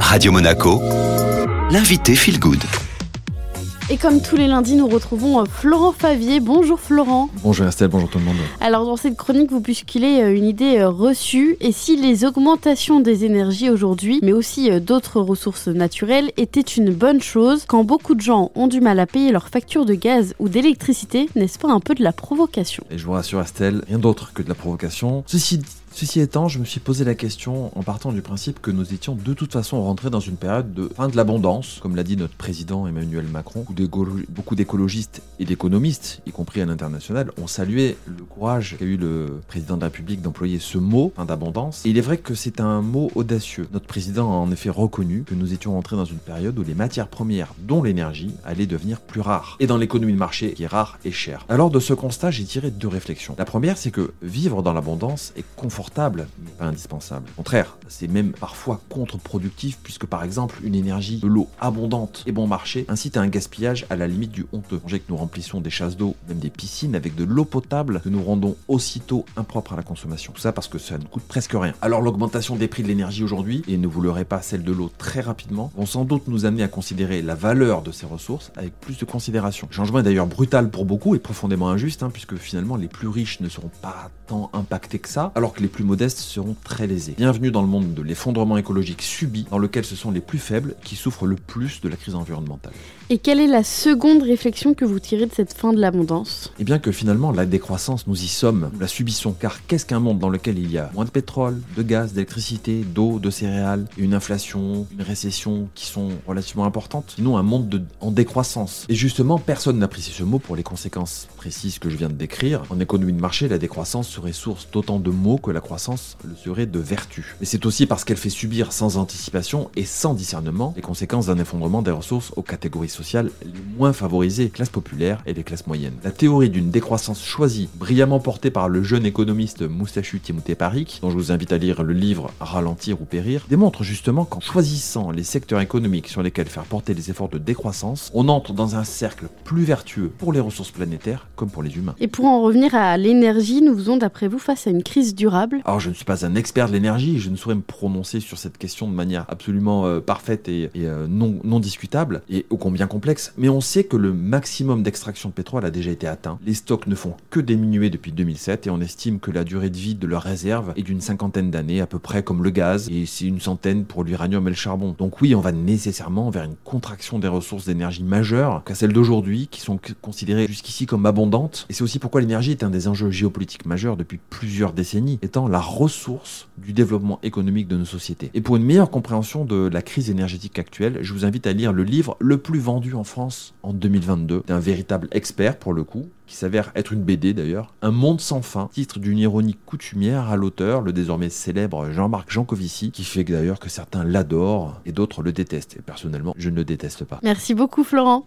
Radio Monaco, l'invité Feel Good. Et comme tous les lundis, nous retrouvons euh, Florent Favier. Bonjour Florent. Bonjour Estelle, bonjour tout le monde. Alors dans cette chronique, vous bousculez euh, une idée euh, reçue. Et si les augmentations des énergies aujourd'hui, mais aussi d'autres ressources naturelles, étaient une bonne chose, quand beaucoup de gens ont du mal à payer leurs factures de gaz ou d'électricité, n'est-ce pas un peu de la provocation? Et je vous rassure Estelle, rien d'autre que de la provocation. Ceci Ceci étant, je me suis posé la question en partant du principe que nous étions de toute façon rentrés dans une période de fin de l'abondance, comme l'a dit notre président Emmanuel Macron, où beaucoup d'écologistes et d'économistes, y compris à l'international, ont salué le courage qu'a eu le président de la République d'employer ce mot, fin d'abondance. Et il est vrai que c'est un mot audacieux. Notre président a en effet reconnu que nous étions rentrés dans une période où les matières premières, dont l'énergie, allaient devenir plus rares. Et dans l'économie de marché, qui est rare et cher. Alors de ce constat, j'ai tiré deux réflexions. La première, c'est que vivre dans l'abondance est confortable mais pas indispensable. Au contraire, c'est même parfois contre-productif puisque par exemple une énergie de l'eau abondante et bon marché incite à un gaspillage à la limite du honteux. Songez que nous remplissons des chasses d'eau, même des piscines avec de l'eau potable que nous rendons aussitôt impropre à la consommation. Tout ça parce que ça ne coûte presque rien. Alors l'augmentation des prix de l'énergie aujourd'hui, et ne vous l'aurez pas celle de l'eau très rapidement, vont sans doute nous amener à considérer la valeur de ces ressources avec plus de considération. Le changement est d'ailleurs brutal pour beaucoup et profondément injuste hein, puisque finalement les plus riches ne seront pas tant impactés que ça, alors que les plus modestes seront très lésés. Bienvenue dans le monde de l'effondrement écologique subi, dans lequel ce sont les plus faibles qui souffrent le plus de la crise environnementale. Et quelle est la seconde réflexion que vous tirez de cette fin de l'abondance? Eh bien que finalement la décroissance, nous y sommes, nous la subissons, car qu'est-ce qu'un monde dans lequel il y a moins de pétrole, de gaz, d'électricité, d'eau, de céréales, une inflation, une récession qui sont relativement importantes, sinon un monde en décroissance. Et justement, personne n'apprécie ce mot pour les conséquences précises que je viens de décrire. En économie de marché, la décroissance serait source d'autant de maux que la croissance le serait de vertu. Mais c'est aussi parce qu'elle fait subir sans anticipation et sans discernement les conséquences d'un effondrement des ressources aux catégories sociales les moins favorisées, classes populaires et les classes moyennes. La théorie d'une décroissance choisie, brillamment portée par le jeune économiste Moussachu Timothée Parik, dont je vous invite à lire le livre Ralentir ou périr, démontre justement qu'en choisissant les secteurs économiques sur lesquels faire porter les efforts de décroissance, on entre dans un cercle plus vertueux pour les ressources planétaires comme pour les humains. Et pour en revenir à l'énergie, nous faisons d'après vous face à une crise durable Alors je ne suis pas un expert de l'énergie, je ne saurais me prononcer sur cette question de manière absolument euh, parfaite et, euh, non, non, discutable, et ô combien complexe, mais on sait que le maximum d'extraction de pétrole a déjà été atteint. Les stocks ne font que diminuer depuis 2007 et on estime que la durée de vie de leurs réserves est d'une cinquantaine d'années, à peu près comme le gaz, et c'est une centaine pour l'uranium et le charbon. Donc oui, on va nécessairement vers une contraction des ressources d'énergie majeures qu'à celles d'aujourd'hui, qui sont considérées jusqu'ici comme abondantes. Et c'est aussi pourquoi l'énergie est un des enjeux géopolitiques majeurs depuis plusieurs décennies, la ressource du développement économique de nos sociétés. Et pour une meilleure compréhension de la crise énergétique actuelle, je vous invite à lire le livre le plus vendu en France en 2022 d'un véritable expert pour le coup, qui s'avère être une BD d'ailleurs, Un monde sans fin, titre d'une ironie coutumière à l'auteur, le désormais célèbre Jean-Marc Jancovici, qui fait d'ailleurs que certains l'adorent et d'autres le détestent. Et personnellement, je ne le déteste pas. Merci beaucoup Florent.